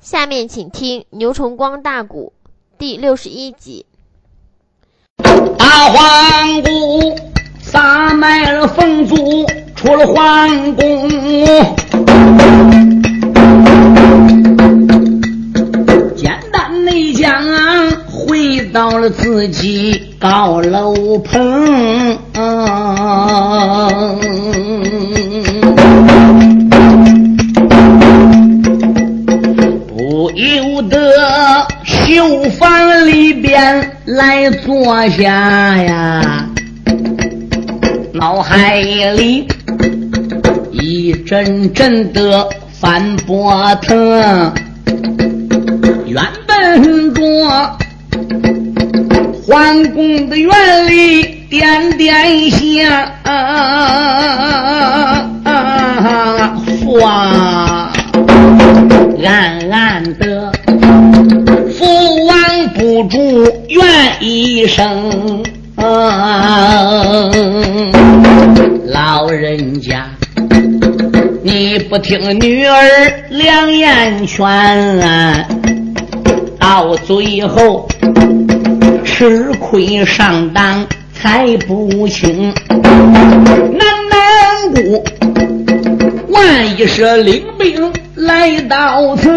下面请听牛崇光大鼓第六十一集。大皇姑撒卖了凤珠，出了皇宫，简单的讲，回到了自己高楼棚。不由得绣房里边来坐下呀，脑海里一阵阵的翻波腾，原本着皇宫的院里点点香，花。暗暗的，父王不住怨一声，老人家，你不听女儿良言劝，到最后吃亏上当才不轻，难难过，万一是领兵。来到此，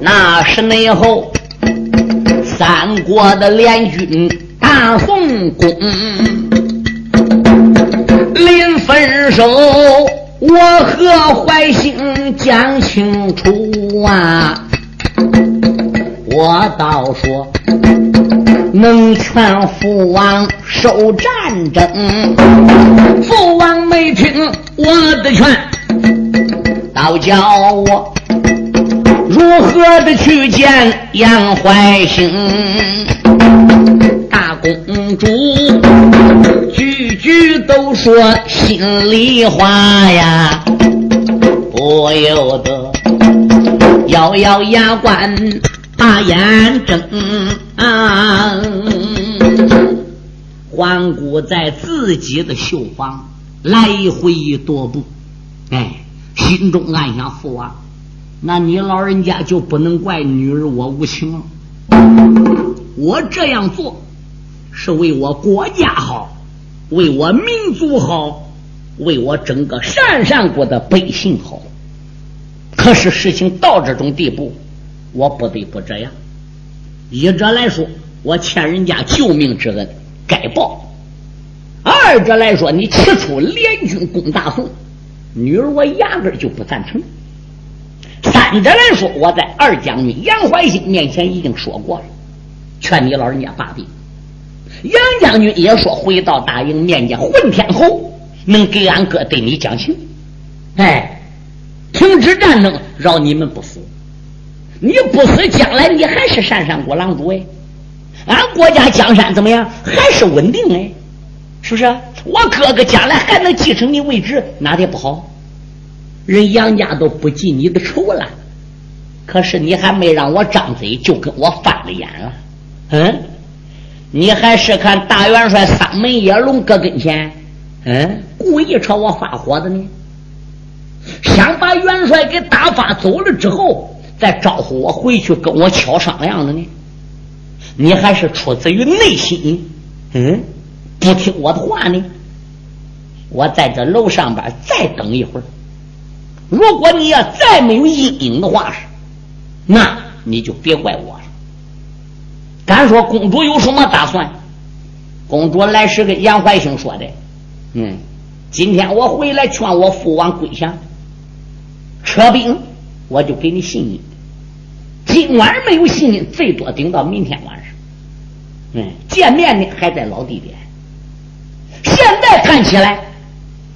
那是内后三国的联军大宋公，临分手，我和怀兴讲清楚啊！我倒说能劝父王受战争，父王没听我的劝。倒叫我如何的去见杨怀兴大公主？句句都说心里话呀，不由得咬咬牙关把眼睁。环顾在自己的绣房，来回踱步，哎。心中暗想：父王，那你老人家就不能怪女儿我无情了。我这样做是为我国家好，为我民族好，为我整个山上国的百姓好。可是事情到这种地步，我不得不这样。一者来说，我欠人家救命之恩，该报；二者来说，你起初联军攻大宋。女儿，我压根就不赞成。三者来说，我在二将军杨怀兴面前已经说过了，劝你老人家罢兵。杨将军也说，回到大营面见混天侯，能给俺哥对你讲情。哎，停止战争，饶你们不死。你不死，将来你还是山上国郎主哎。俺国家江山怎么样？还是稳定哎，是不是？我哥哥将来还能继承你位置，哪点不好？人杨家都不记你的仇了，可是你还没让我张嘴，就跟我翻了眼了。嗯，你还是看大元帅三门野龙搁跟前，嗯，故意朝我发火的呢？想把元帅给打发走了之后，再招呼我回去跟我悄商量的呢？你还是出自于内心，嗯？不听我的话呢，我在这楼上边再等一会儿。如果你要再没有一丁的话，那你就别怪我了。敢说公主有什么打算？公主来时跟杨怀兴说的，嗯，今天我回来劝我父王归降，撤兵，我就给你信音。今晚没有信音，最多顶到明天晚上。嗯，见面呢还在老地点。现在看起来，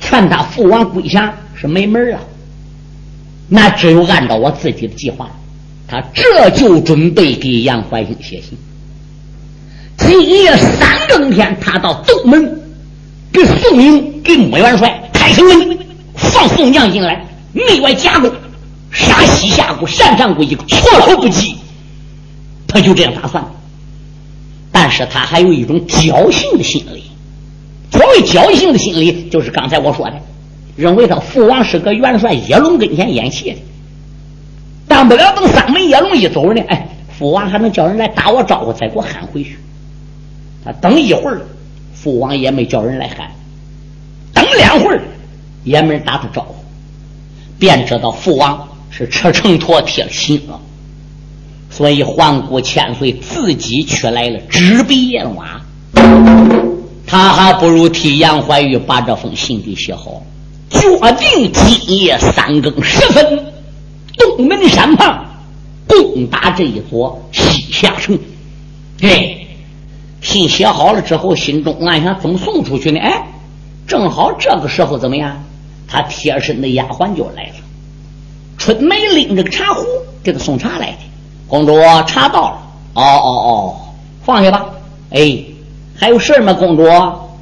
劝他父王归降是没门了。那只有按照我自己的计划，他这就准备给杨怀兴写信。今夜三更天，他到东门给宋营、给穆元帅开门，放宋将进来，内外夹攻，杀西夏国、山上国一个措手不及。他就这样打算，但是他还有一种侥幸的心理。所谓侥幸的心理，就是刚才我说的，认为他父王是搁元帅叶龙跟前演戏的。当不了等三门野龙一走呢，哎，父王还能叫人来打我招呼，再给我喊回去。他等一会儿，父王也没叫人来喊；等两会儿，也没人打他招呼，便知道父王是车乘驮铁了心了。所以环顾千岁自己却来了纸笔砚瓦，他还不如替杨怀玉把这封信给写好。决定今夜三更时分，东门山旁攻打这一座西夏城。哎，信写好了之后，心中暗想：怎么送出去呢？哎，正好这个时候怎么样？他贴身的丫鬟就来了。春梅拎着个茶壶给他送茶来的。公主，茶到了。哦哦哦，放下吧。哎，还有事吗？公主，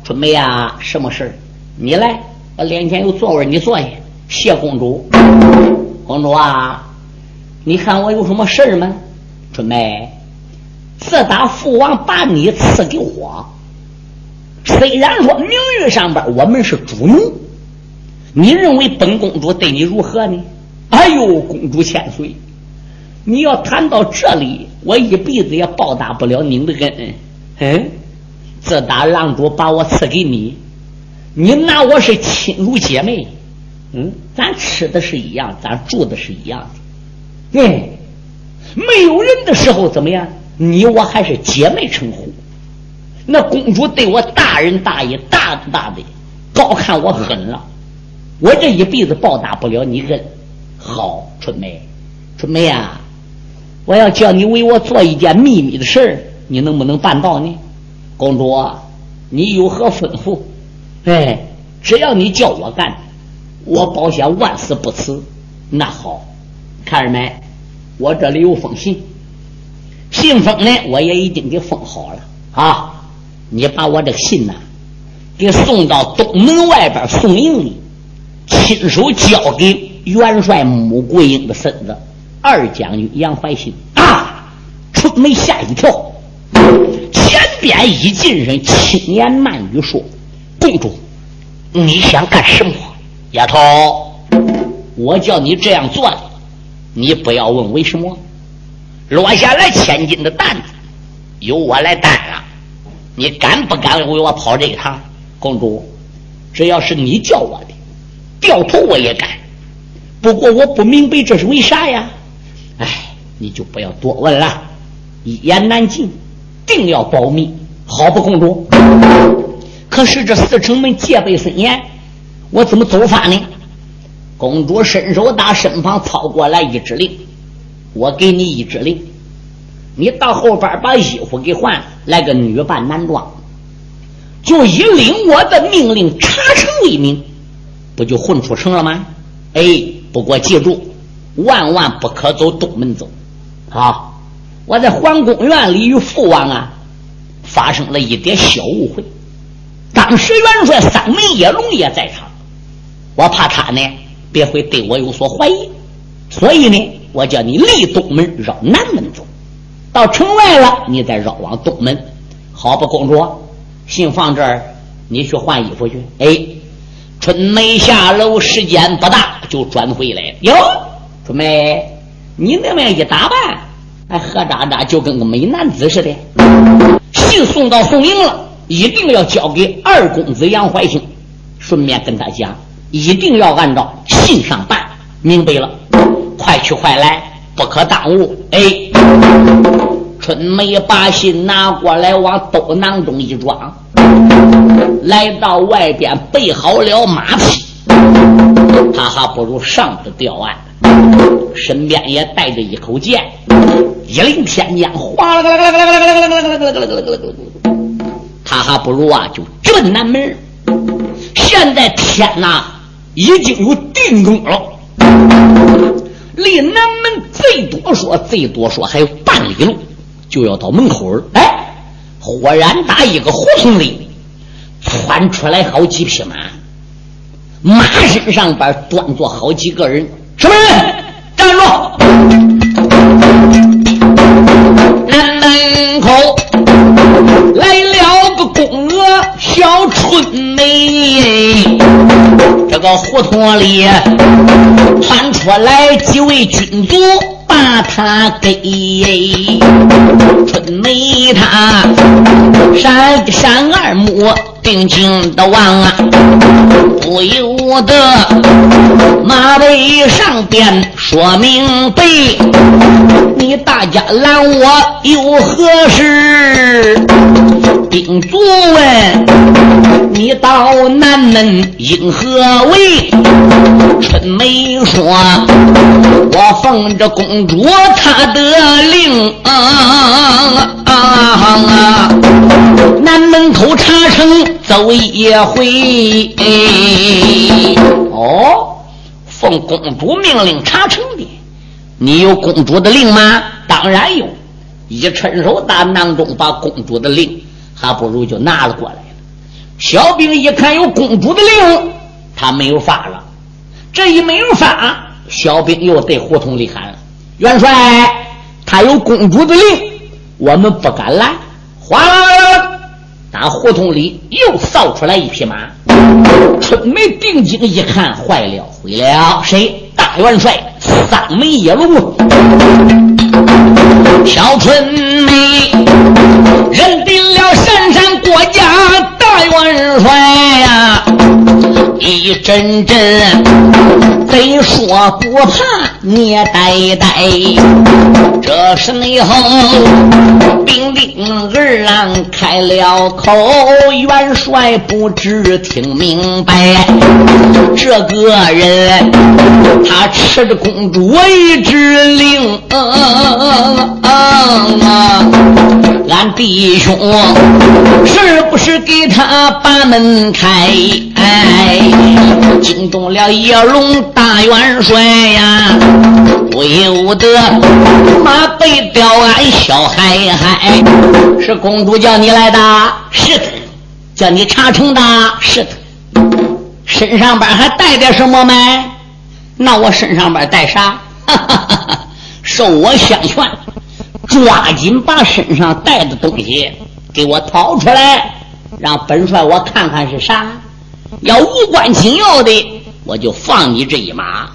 春梅呀，什么事你来。我脸前有座位，你坐下。谢公主，公主啊，你看我有什么事吗？春梅，自打父王把你赐给我，虽然说名誉上边我们是主奴，你认为本公主对你如何呢？哎呦，公主千岁，你要谈到这里，我一辈子也报答不了您的恩。嗯，自打郎主把我赐给你。你拿我是亲如姐妹，嗯，咱吃的是一样，咱住的是一样的，嗯，没有人的时候怎么样？你我还是姐妹称呼。那公主对我大仁大义，大大的高看我狠了，我这一辈子报答不了你恩。好，春梅，春梅啊，我要叫你为我做一件秘密的事儿，你能不能办到呢？公主，你有何吩咐？哎，只要你叫我干，我保险万死不辞。那好，看着没？我这里有封信，信封呢我也已经给封好了啊。你把我这个信呐，给送到东门外边宋营里，亲手交给元帅穆桂英的孙子二将军杨怀兴啊！出门吓一跳，前边一进人轻言慢语说。公主，你想干什么？丫头，我叫你这样做的，你不要问为什么。落下来千斤的担子，由我来担了。你敢不敢为我跑这一趟？公主，只要是你叫我的，掉头我也干。不过我不明白这是为啥呀？哎，你就不要多问了，一言难尽，定要保密，好不，公主？可是这四城门戒备森严，我怎么走法呢？公主伸手打身旁操过来一指令，我给你一指令，你到后边把衣服给换，来个女扮男装，就以领我的命令查城为名，不就混出城了吗？哎，不过记住，万万不可走东门走。好，我在皇宫院里与父王啊发生了一点小误会。当时元帅三门野龙也在场，我怕他呢，别会对我有所怀疑，所以呢，我叫你离东门绕南门走，到城外了，你再绕往东门，好不？公主，信放这儿，你去换衣服去。哎，春梅下楼时间不大，就转回来了。哟，春梅，你那么一打扮，还喝渣渣，就跟个美男子似的。信送到宋营了。一定要交给二公子杨怀兴，顺便跟他讲，一定要按照信上办，明白了？快去快来，不可耽误。哎，春梅把信拿过来，往兜囊中一装，来到外边备好了马匹，他还不如上的吊案，身边也带着一口剑，一领天将，哗啦啦啦啦啦啦啦啦啦啦啦啦啦啦啦啦他还不如啊，就直奔南门。现在天呐，已经有定中了，离南门最多说最多说还有半里路，就要到门口了。哎，忽然打一个胡同里窜出来好几匹马，马身上边端坐好几个人。什么人？站住！南门口来了个。宫娥小春梅，个胡同里窜出来几位军卒。把他给春梅，他闪闪二目，定睛的望啊，不由得马背上边说明白，你大家拦我有何事？兵卒问你到南门因何为？春梅说：我奉着公主她的令，南门口查城走一回。哦，奉公主命令查城的，你有公主的令吗？当然有。一伸手打囊中，把公主的令。还不如就拿了过来了。小兵一看有公主的令，他没有法了。这一没有法，小兵又对胡同里喊：“元帅，他有公主的令，我们不敢来。”哗啦啦，打胡同里又扫出来一匹马。春梅定睛一看，坏了，毁了！谁？大元帅三门野龙。小春梅认定了山山国家元帅呀，一阵阵贼说不怕你呆呆。这时候兵丁二郎开了口，元帅不知听明白，这个人他吃着公主一支令。俺弟兄是不是给他把门开？哎惊动了叶龙大元帅呀！不由得马背吊鞍小嗨嗨。是公主叫你来的？是的。叫你查城的？是的。身上边还带点什么没？那我身上边带啥？哈哈哈哈受我相劝。抓紧把身上带的东西给我掏出来，让本帅我看看是啥。要无关紧要的，我就放你这一马；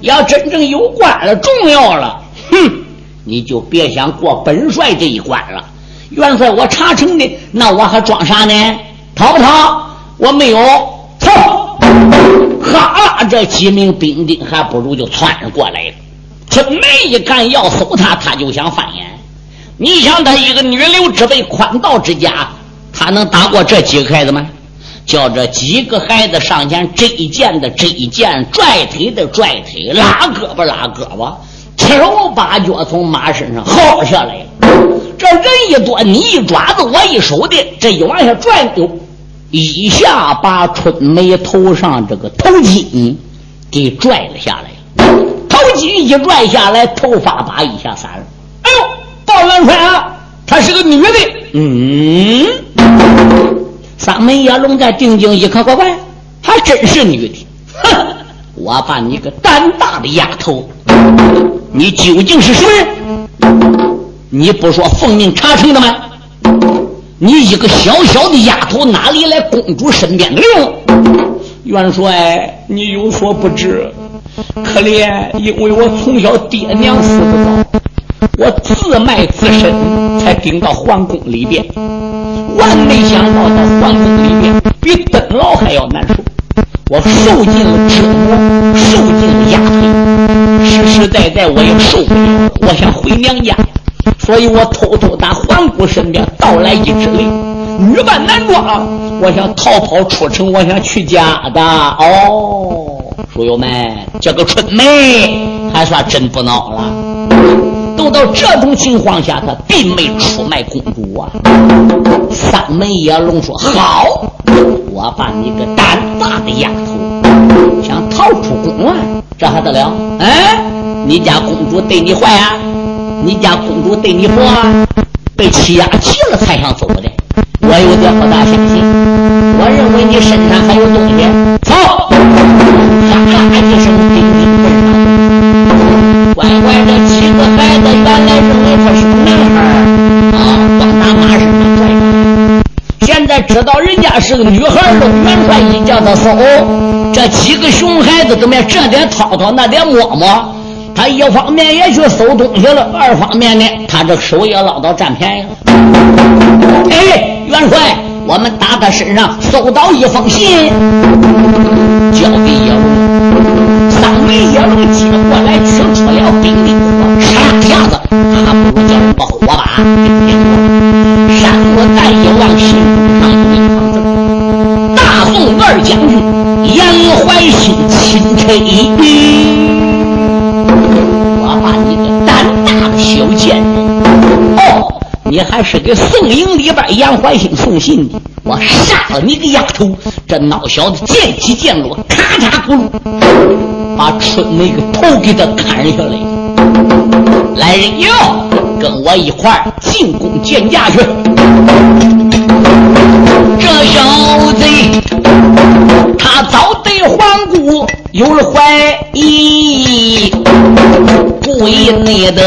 要真正有关了、重要了，哼，你就别想过本帅这一关了。元帅，我查成的，那我还装啥呢？逃不逃？我没有操。哈，这几名兵丁还不如就窜过来了。春梅一看要搜他，他就想翻眼。你想他一个女流之辈、宽道之家，他能打过这几个孩子吗？叫这几个孩子上前这一剑的这一剑，拽腿的拽腿，拉胳膊拉胳膊，七手八脚从马身上薅下来。这人一多，你一爪子，我一手的，这一往下拽，就一下把春梅头上这个头巾给拽了下来。头巾一拽下来，头发把一下散了。哎呦，大元帅啊，她是个女的。嗯，三门叶龙在定睛一看，乖乖，还真是女的。哼，我把你个胆大的丫头，你究竟是谁？你不说奉命查城的吗？你一个小小的丫头，哪里来公主身边的令？元帅，你有所不知。可怜，因为我从小爹娘死不早，我自卖自身才顶到皇宫里边。万没想到到皇宫里边比登牢还要难受，我受尽了折磨，受尽了压迫，实实在在我也受不了，我想回娘家，所以我偷偷打皇姑身边盗来一支令，女扮男装，我想逃跑出城，我想去家的。哦。书友们，这个春梅还算真不孬了。到这种情况下，他并没出卖公主啊。三门野龙说：“好，我把你个胆大的丫头，想逃出宫外，这还得了？哎，你家公主对你坏啊？你家公主对你不啊？被欺压急了才想走的。我有点不大相信。我认为你身上还有东西。走。”是个，女孩的元帅一叫他搜，这几个熊孩子怎么？这点掏掏，那点摸摸。他一方面也去搜东西了，二方面呢，他这手也捞到占便宜了。哎，元帅，我们打他身上搜到一封信，交给叶龙。三枚叶龙接过来，取出了兵丁火，唰一下子，还不如将把火把点过。山河再一望，心上有一行字：大宋二将军杨怀兴钦差。我把你个胆大的小贱人！哦，你还是给宋营里边杨怀兴送信的？我杀了你个丫头！这孬小子见起见落，咔嚓咕噜，把春梅个头给他砍下来。来人哟，跟我一块进宫见驾去。这小贼，他早对皇姑有了怀疑。故意内的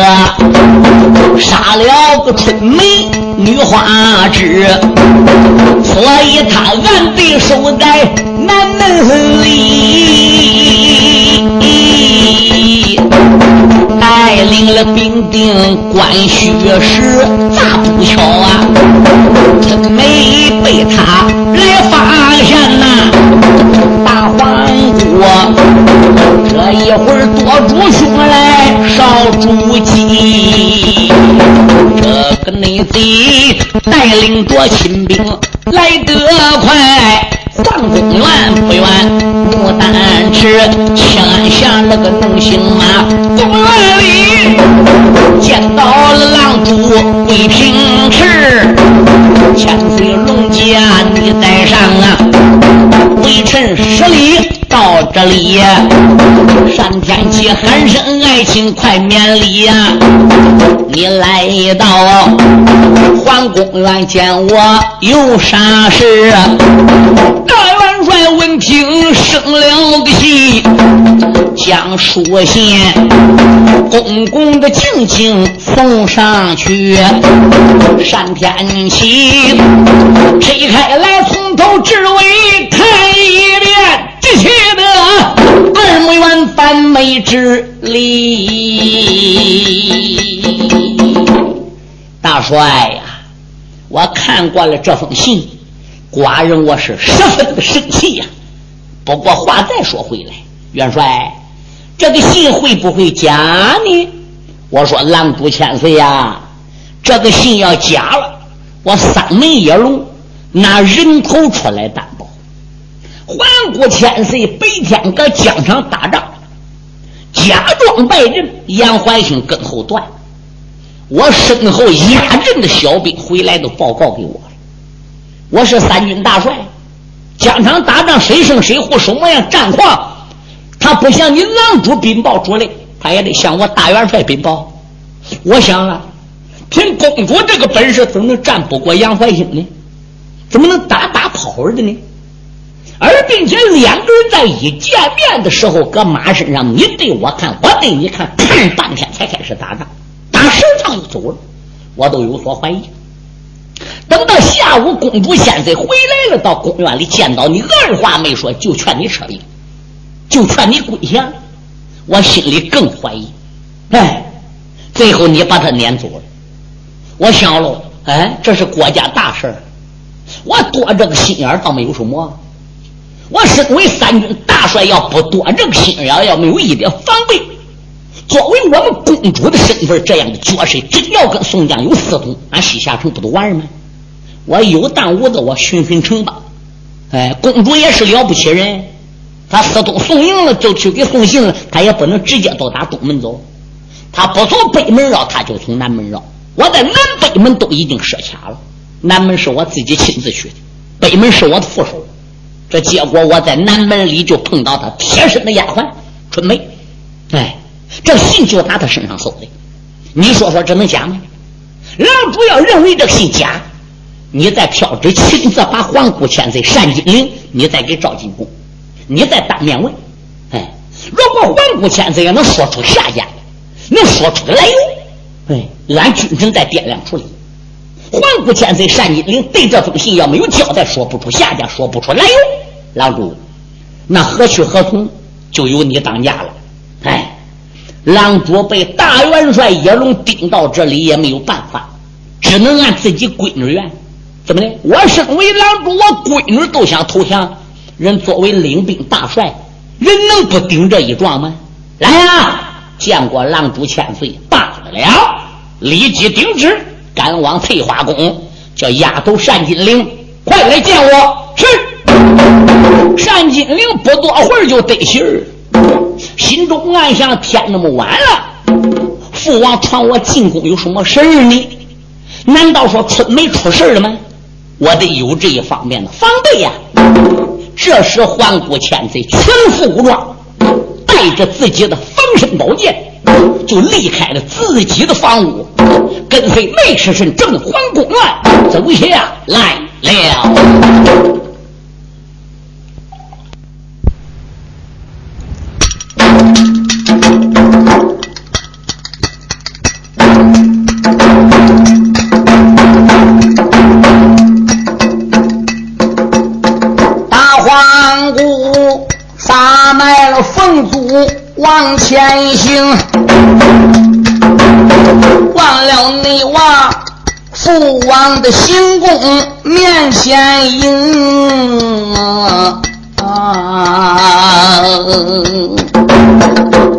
杀了个春梅女花枝，所以他暗地守在南门里，领了兵丁关虚实，咋不巧啊？春梅被他来发现呐，大黄姑。这一会儿多主兄来烧主鸡，这个内贼带领着亲兵来得快，上公园不远，牡丹池牵下那个能行吗？公园里见到了狼主魏平池，千岁龙家你带上啊，微臣十里。到这里，单天齐喊声爱卿快免礼呀！你来到皇宫来见我有啥事？大元帅闻听生了个气，将书信公公的静静送上去。单天齐拆开来，从头至尾看一遍。气得二目圆翻眉直立。大帅呀，我看过了这封信，寡人我是十分的生气呀。不过话再说回来，元帅，这个信会不会假呢？我说狼主千岁呀，这个信要假了，我三门野龙拿人头出来担保。环顾千岁，白天搁疆场打仗，假装败阵，杨怀兴跟后断。我身后压阵的小兵回来都报告给我了。我是三军大帅，疆场打仗谁胜谁负什么样战况，他不向你狼主禀报主令，他也得向我大元帅禀报。我想啊，凭公主这个本事，怎么能战不过杨怀兴呢？怎么能打打跑的呢？而并且两个人在一见面的时候，搁马身上，你对我看，我对你看，看半天才开始打仗，打十场就走了，我都有所怀疑。等到下午，公主现在回来了，到公园里见到你，二话没说就劝你撤兵，就劝你归降，我心里更怀疑。哎，最后你把他撵走了，我想喽，哎，这是国家大事我多这个心眼倒没有什么。我身为三军大帅，要不多这个心眼，要没有一点防备，作为我们公主的身份，这样的角色，真要跟宋江有私通，俺西夏城不都完了吗？我有胆无子，我巡巡城吧。哎，公主也是了不起人，他私通宋营了，就去给送信了，他也不能直接到达东门走，他不从北门绕，他就从南门绕。我在南北门都已经设卡了，南门是我自己亲自去的，北门是我的副手。这结果，我在南门里就碰到他贴身的丫鬟春梅，哎，这信就打他身上搜的。你说说，这能假吗？狼主要认为这信假，你再飘着亲自把皇姑千岁单金玲，你再给赵进宫，你再当面问。哎，如果皇姑千岁要能说出下家，能说出来由，哎，俺君臣再掂量处理。环顾千岁单金陵对这封信要没有交代，说不出下家，说不出来由。郎主，那何去何从，就由你当家了。哎，郎主被大元帅叶龙盯到这里也没有办法，只能按自己闺女愿。怎么的？我身为郎主，我闺女都想投降。人作为领兵大帅，人能不顶这一状吗？来呀！见过郎主千岁，罢了，立即顶旨，赶往翠花宫，叫丫头单金玲快来见我。是。单金玲不多会儿就得信儿，心中暗想：天那么晚了，父王传我进宫有什么事儿呢？难道说春梅出事了吗？我得有这一方面的防备呀。这时，环顾千岁，全副武装，带着自己的防身宝剑，就离开了自己的房屋，跟随内侍臣正环宫院走下来了。往前行，忘了内娃父王的行宫面前迎！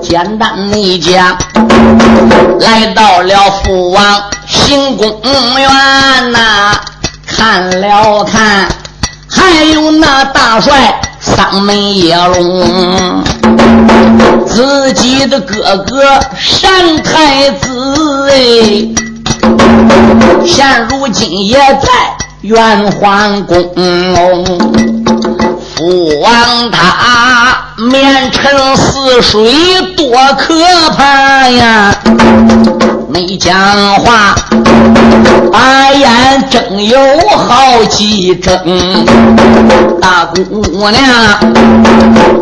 简单内讲，来到了父王行宫院呐，看了看，还有那大帅。丧门叶龙，自己的哥哥单太子哎，现如今也在元皇宫。父王他面沉似水，多可怕呀！没讲话，把眼睁有好几睁。大姑娘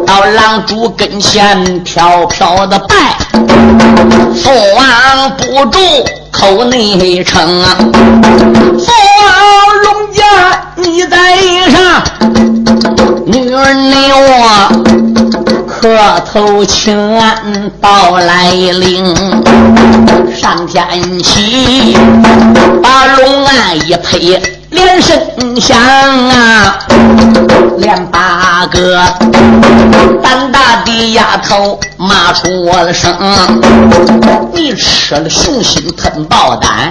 到郎主跟前飘飘的拜，父王不住口内称啊。父王龙家你在上，女儿你我。磕头请安到来临，上天起，把龙案一配，连声响啊，连八个胆大的丫头骂出了声，你吃了雄心吞豹胆，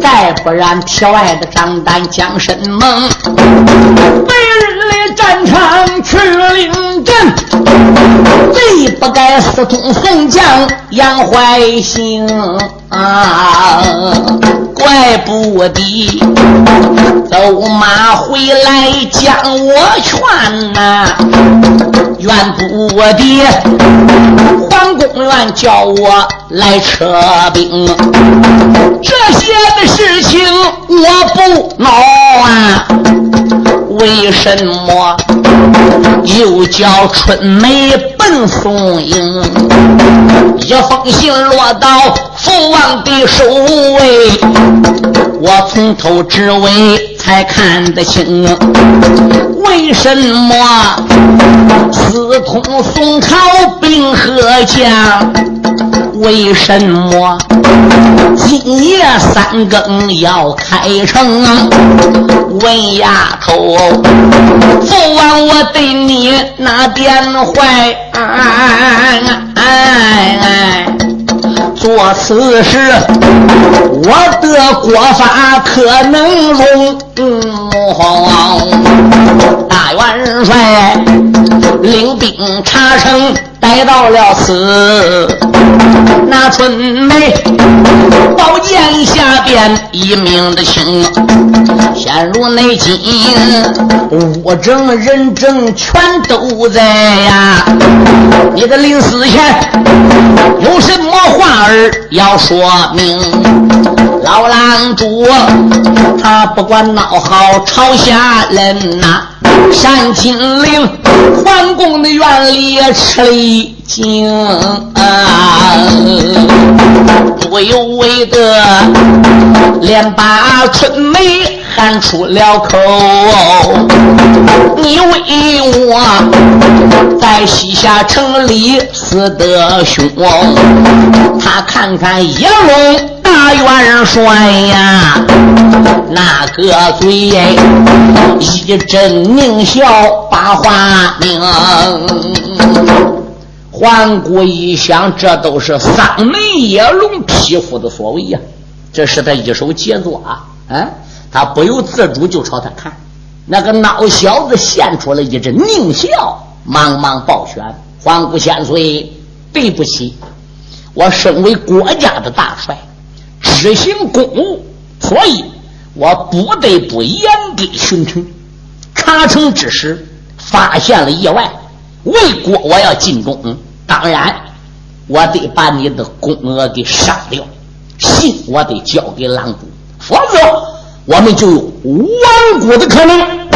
再不然挑爱的张胆将身猛，白日里战场去领阵。最不该私通宋将杨怀兴啊！怪不得走马回来将我劝呐，怨不得皇宫院叫我来撤兵。这些的事情我不恼啊，为什么又叫春梅奔松营？一封信落到父王的手，哎，我从头至尾才看得清。为什么私通宋朝兵和将？为什么今夜三更要开城？问丫头，父王我对你哪点坏？做此事，我的国法可能容？大元帅领兵查城。待到了此，那春梅宝剑下边一命的情，陷入内金，物证人证全都在呀。你的临死前有什么话儿要说明？老郎主他不管闹好朝下人呐。山金陵皇宫的院里吃了一惊，不由为气得连把春梅喊出了口。你为我在西夏城里死得凶，他看看叶龙。大元帅呀，那个嘴一阵狞笑把话明。环顾一想，这都是丧门野龙匹夫的所为呀！这是他一手杰作啊！啊，他不由自主就朝他看。那个孬小子现出了一阵狞笑，忙忙抱拳：“环顾千岁，对不起，我身为国家的大帅。”执行公务，所以我不得不严逼巡城。查城之时，发现了意外，为国我要尽忠。当然，我得把你的公额给杀掉，信我得交给狼主，否则我们就有亡国的可能。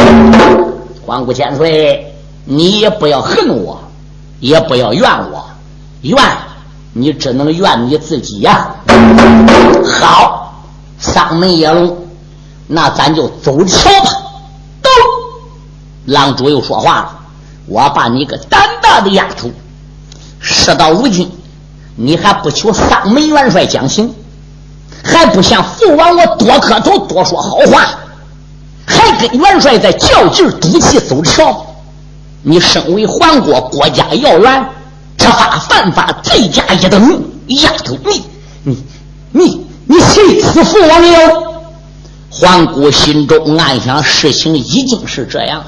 黄谷千岁，你也不要恨我，也不要怨我，怨。你只能怨你自己呀！好，丧门野龙，那咱就走桥吧。走！狼主又说话了：“我把你个胆大的丫头，事到如今，你还不求丧门元帅讲情，还不向父王我多磕头多说好话，还跟元帅在较劲赌气走桥。你身为皇国国家要员。”这法犯法，罪加一等。丫头，你你你你谁死父王了？皇姑心中暗想：事情已经是这样了，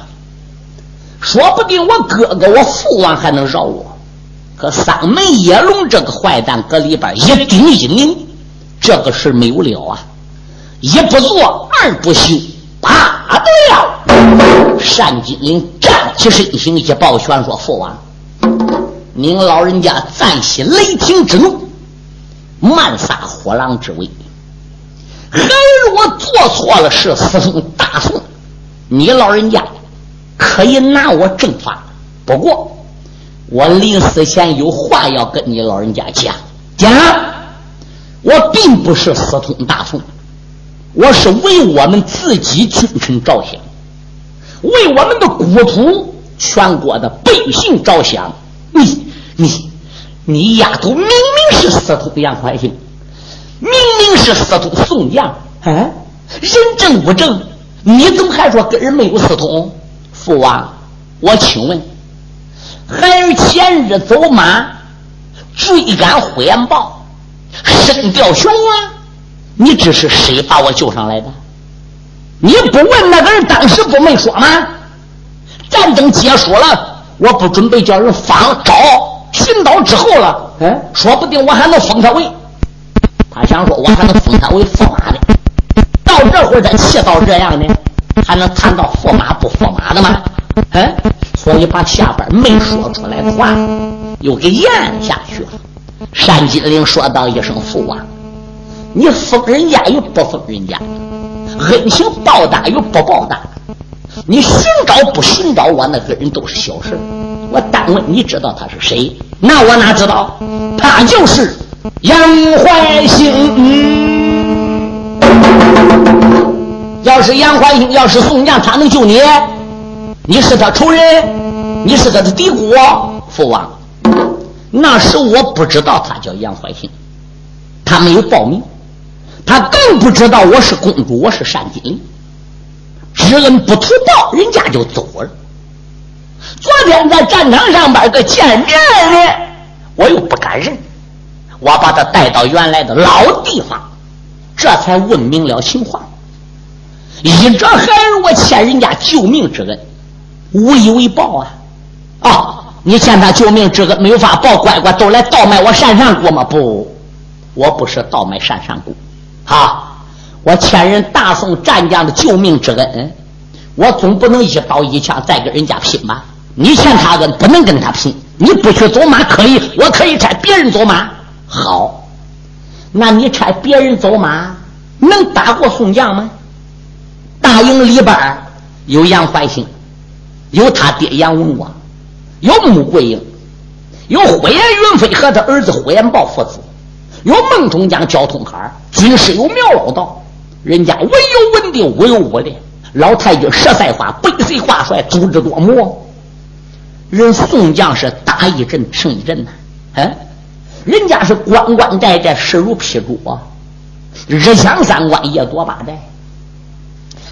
说不定我哥哥我父王还能饶我。可三门野龙这个坏蛋搁里边一顶一拧，这个事没有了啊！一不做二不休，怕得了。单金林站起身形，一抱拳说：“父王。”您老人家暂息雷霆之怒，慢撒火狼之威。孩儿我做错了事，私通大宋，你老人家可以拿我正法。不过我临死前有话要跟你老人家讲讲。我并不是私通大宋，我是为我们自己君臣着想，为我们的国土全国的百姓着想。你。你，你丫头明明是私通杨怀兴，明明是私通宋江，啊，人证物证，你怎么还说跟人没有私通？父王，我请问，孩儿前日走马追赶呼延豹，身掉悬崖，你这是谁把我救上来的？你不问那个人当时不没说吗？战争结束了，我不准备叫人放招。寻到之后了，嗯，说不定我还能封他为，他想说，我还能封他为驸马呢。到这会儿，再气到这样呢，还能谈到驸马不驸马的吗？嗯，所以把下边没说出来的话又给咽下去了。单金陵说道一声：“父王，你封人家与不封人家，恩情报答与不报答，你寻找不寻找我那个人都是小事。”我单问你知道他是谁？那我哪知道？他就是杨怀兴。要是杨怀兴，要是宋江，他能救你？你是他仇人，你是他的敌国。父王，那时我不知道他叫杨怀兴，他没有报名，他更不知道我是公主，我是单金陵。知恩不图报，人家就走了。昨天在战场上边个见面呢，我又不敢认，我把他带到原来的老地方，这才问明了情况。依着孩儿我欠人家救命之恩，无以为报啊！啊，你欠他救命之恩没有法报，乖乖都来倒卖我山上谷吗？不，我不是倒卖山上谷，啊，我欠人大宋战将的救命之恩，我总不能一刀一枪再跟人家拼吧？你欠他的不能跟他拼，你不去走马可以，我可以差别人走马。好，那你差别人走马能打过宋江吗？大营里边有杨怀兴，有他爹杨文广，有穆桂英，有火焰云飞和他儿子火焰豹父子，有孟中将焦通海，军师有苗老道，人家文有文的，武有武的。老太君十赛花，背水挂帅，足智多谋。人宋将是打一阵胜一阵呐，嗯，人家是关关寨寨，势如劈竹啊，日抢三关，夜夺八寨。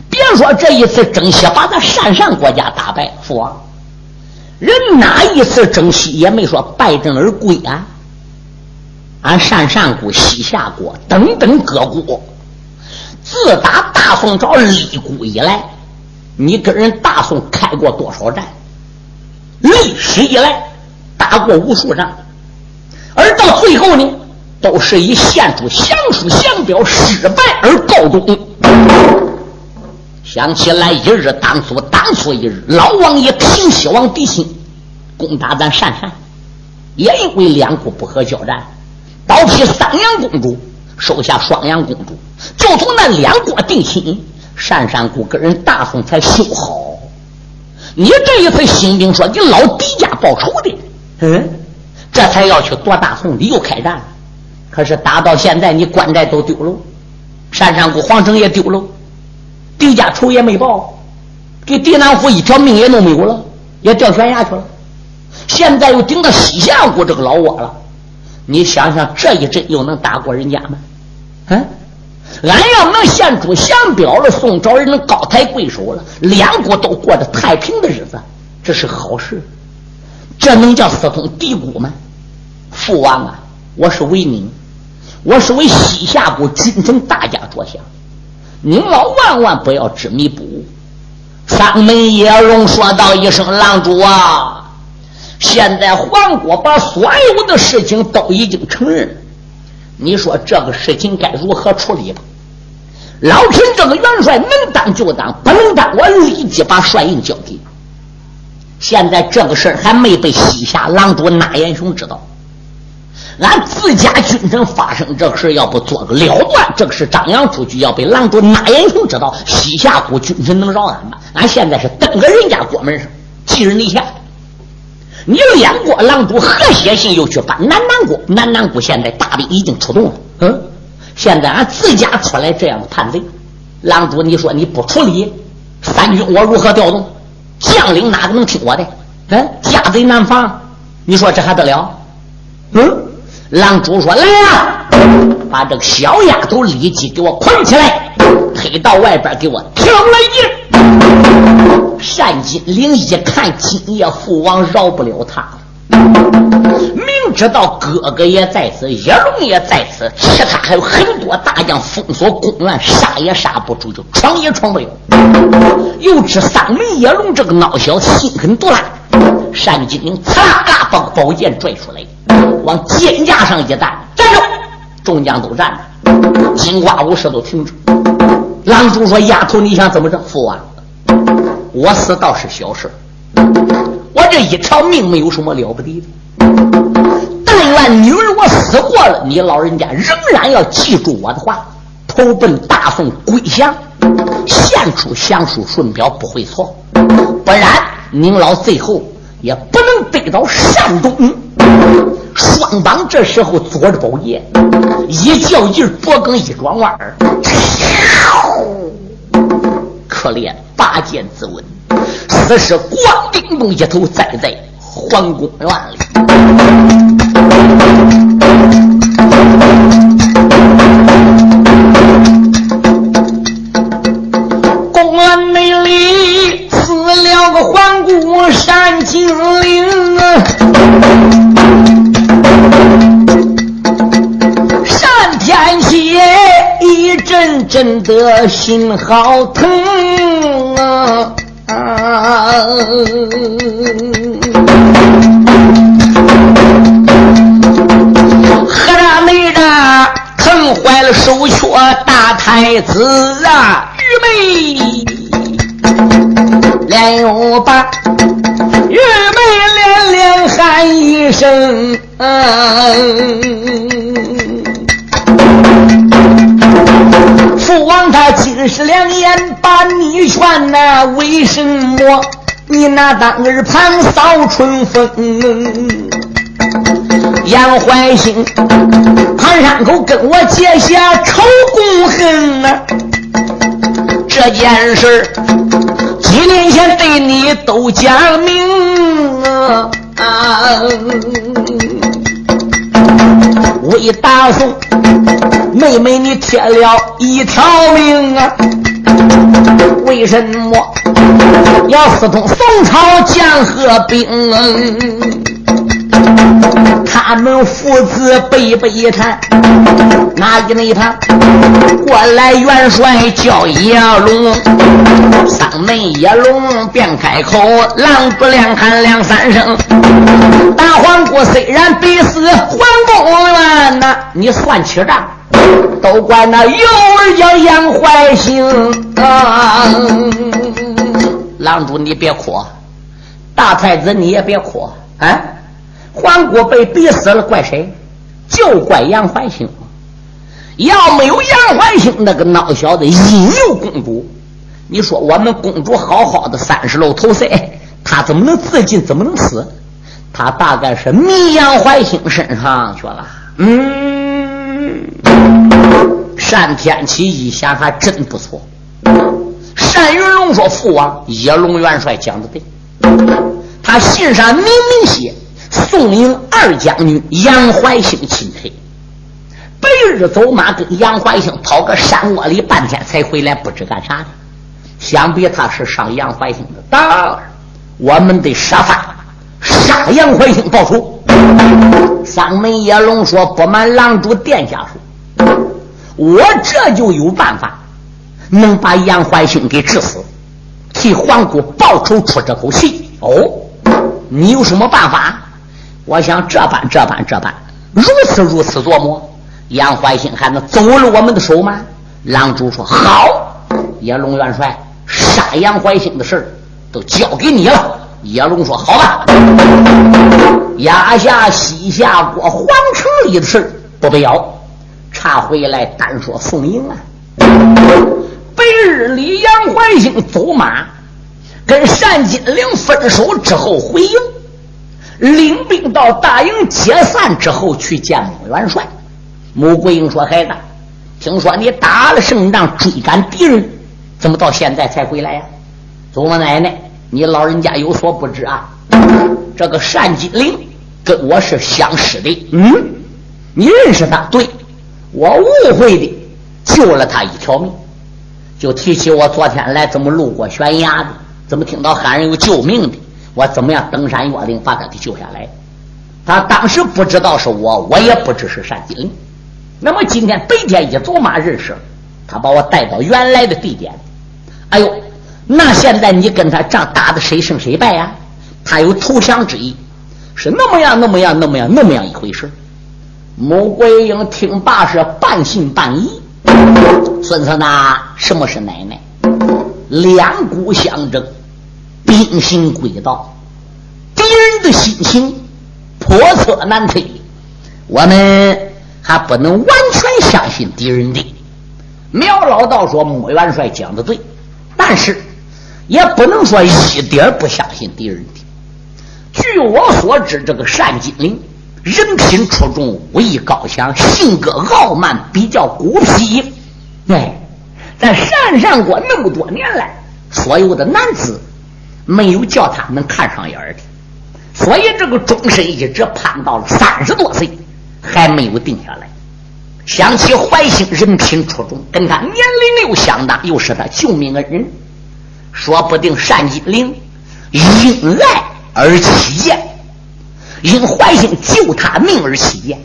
别说这一次征西把咱鄯善国家打败，父王，人哪一次征西也没说败阵而归啊。俺上上国、西夏国等等各国，自打大宋朝立国以来，你跟人大宋开过多少战？历史以来打过无数仗，而到最后呢，都是以献出降书降表失败而告终。想起来一日当初，当初一日，老王爷平西王敌心，攻打咱鄯善，也因为两国不和交战，刀劈三阳公主，收下双阳公主，就从那两国定亲，鄯善国跟人大宋才修好。你这一次新兵说你老狄家报仇的，嗯，这才要去夺大宋，你又开战了。可是打到现在，你关寨都丢了，山上国皇城也丢了，狄家仇也没报，给狄南虎一条命也弄没有了，也掉悬崖去了。现在又顶到西夏国这个老窝了，你想想这一阵又能打过人家吗？嗯。俺要能献出降表了，宋朝人能高抬贵手了，两国都过着太平的日子，这是好事。这能叫私通敌国吗？父王啊，我是为您，我是为西夏国君臣大家着想，您老万万不要执迷不悟。三门叶龙说道一声：“郎主啊，现在黄国把所有的事情都已经承认。”你说这个事情该如何处理吧？老臣这个元帅能当就当，不能当我立即把帅印交给你。现在这个事还没被西夏郎主纳延雄知道。俺自家军臣发生这事要不做个了断，这个事张扬出去要被狼主纳延雄知道，西夏国军臣能饶俺吗？俺现在是登个人家国门上，寄人篱下。你两国狼主何写信又去犯南南国？南南国现在大兵已经出动了。嗯，现在俺自家出来这样的叛贼，狼主，你说你不处理，三军我如何调动？将领哪个能听我的？嗯，家贼难防，你说这还得了？嗯，狼主说来呀，把这个小丫头立即给我捆起来，推到外边给我挑了一。单金陵一看，今夜父王饶不了他明知道哥哥也在此，叶龙也在此，其他还有很多大将封锁公园，杀也杀不住，就闯也闯不了。又知三门叶龙这个孬小心狠毒辣，单金陵嚓啦把宝剑拽出来，往肩架上一站，站住！众将都站着，金瓜武士都停住。郎中说：“丫头，你想怎么着？”父王。我死倒是小事，我这一条命没有什么了不得的。但愿女儿我死过了，你老人家仍然要记住我的话，投奔大宋归降，献出降书顺表不会错，不然您老最后也不能得到山东。双方这时候左着宝剑，一较劲，脖梗一转弯儿，可怜。拔剑自刎，此时关丁公一头栽在皇宫院里。金陵啊，单天蝎一阵阵的心好疼。啊！喝大内的疼坏了手缺大太子啊！玉梅你那当儿旁扫春风？杨怀兴，盘山口跟我结下仇恨呐！这件事几年前对你都讲明啊！为大宋妹妹你贴了一条命啊！为什么要私通宋朝江河兵？他们父子背背谈，哪一内谈？过来元帅叫叶龙，三门叶龙便开口，狼不两喊两三声。大皇姑虽然必死还公元呐，你算起账，都怪那幼儿叫杨怀兴啊！狼主你别哭，大太子你也别哭啊！皇姑被逼死了，怪谁？就怪杨怀兴。要没有杨怀兴那个孬小子引诱公主，你说我们公主好好的三十楼头塞，他怎么能自尽？怎么能死？他大概是迷杨怀兴身上去了。嗯，单天启一想还真不错。单云龙说：“父王，叶龙元帅讲的对，他信上明明写。”宋营二将军杨怀兴钦退，白日走马跟杨怀兴跑个山窝里半天才回来，不知干啥的。想必他是上杨怀兴的当，我们得设法杀杨怀兴报仇。三门叶龙说：“不瞒狼主殿下说，我这就有办法，能把杨怀兴给治死，替皇姑报仇出这口气。”哦，你有什么办法？我想这般这般这般，如此如此琢磨，杨怀兴还能走了我们的手吗？郎主说好，叶龙元帅杀杨怀兴的事都交给你了。叶龙说好吧，压下西夏国皇城里的事不必要，查回来单说宋营啊。白日里杨怀兴走马跟单金陵分手之后回营。领兵到大营解散之后去见穆元帅。穆桂英说：“孩子，听说你打了胜仗，追赶敌人，怎么到现在才回来呀？”祖母奶奶，你老人家有所不知啊，这个单金陵跟我是相识的。嗯，你认识他？对，我误会的救了他一条命。就提起我昨天来怎么路过悬崖的，怎么听到喊人有救命的。我怎么样登山越岭把他给救下来？他当时不知道是我，我也不知是单金陵。那么今天白天一走马认识，他把我带到原来的地点。哎呦，那现在你跟他仗打的谁胜谁败呀？他有投降之意，是那么样那么样那么样那么样一回事。穆桂英听罢是半信半疑。孙子呐，什么是奶奶？两股相争。兵行诡道，敌人的心情叵测难推，我们还不能完全相信敌人的。苗老道说：“穆元帅讲的对，但是也不能说一点不相信敌人的。据我所知，这个单金陵人品出众，武艺高强，性格傲慢，比较孤僻。哎，在山上过那么多年来，所有的男子。”没有叫他能看上眼的，所以这个终身一直盼到了三十多岁，还没有定下来。想起怀兴人品出众，跟他年龄又相当，又是他救命恩人，说不定单金陵因爱而起见，因怀兴救他命而起见，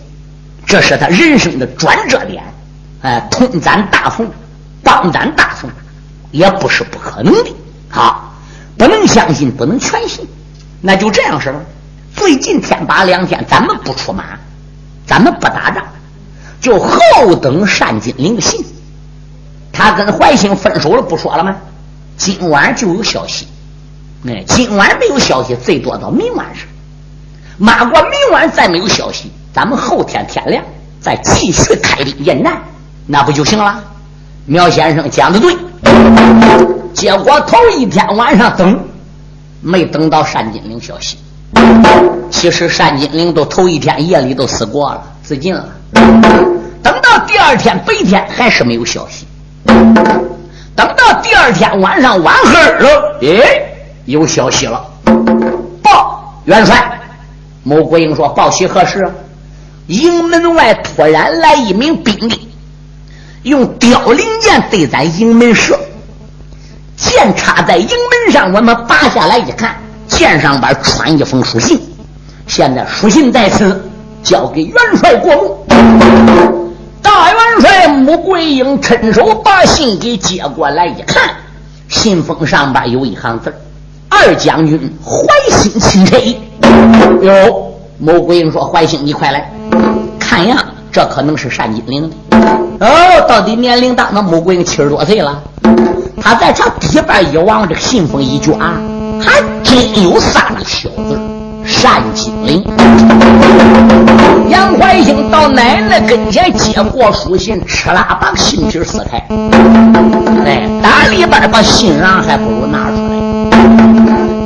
这是他人生的转折点。哎，通咱大宋，帮咱大宋，也不是不可能的。啊。不能相信，不能全信，那就这样式了。最近天把两天，咱们不出马，咱们不打仗，就后等单金陵的信。他跟怀兴分手了，不说了吗？今晚就有消息。哎，今晚没有消息，最多到明晚上。马过明晚再没有消息，咱们后天天亮再继续开兵应战，那不就行了？苗先生讲的对。结果头一天晚上等，没等到单金陵消息。其实单金陵都头一天夜里都死过了，自尽了。等到第二二天白天还是没有消息。等到第二天晚上晚黑了，哎，有消息了。报元帅，穆桂英说：“报喜何事？”营门外突然来一名兵力，用凋零剑对咱营门射，箭插在营门上，我们拔下来一看，箭上边穿一封书信。现在书信在此，交给元帅过目。大元帅穆桂英伸手把信给接过来，一看，信封上边有一行字二将军怀心钦佩。”哟，穆桂英说：“怀兴，你快来看样，这可能是单金陵的。哦，到底年龄大？那穆桂英七十多岁了。他在这底边一望，这个信封一卷，还真有三个小字。”单金陵，杨怀兴到奶奶跟前接过书信，哧啦把信皮撕开，哎，打里边把信瓤还不如拿出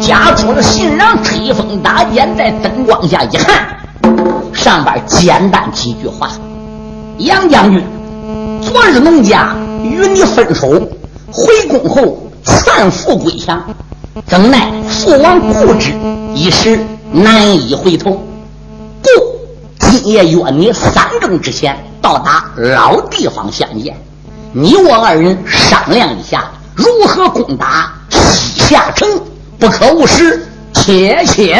来，夹出了信让，吹风打箭，在灯光下一看，上边简单几句话：杨将军，昨日农家与你分手，回宫后劝父归降，怎奈父王固执，一时。难以回头，故今夜约你三更之前到达老地方相见。你我二人商量一下如何攻打西夏城，不可误事。且且。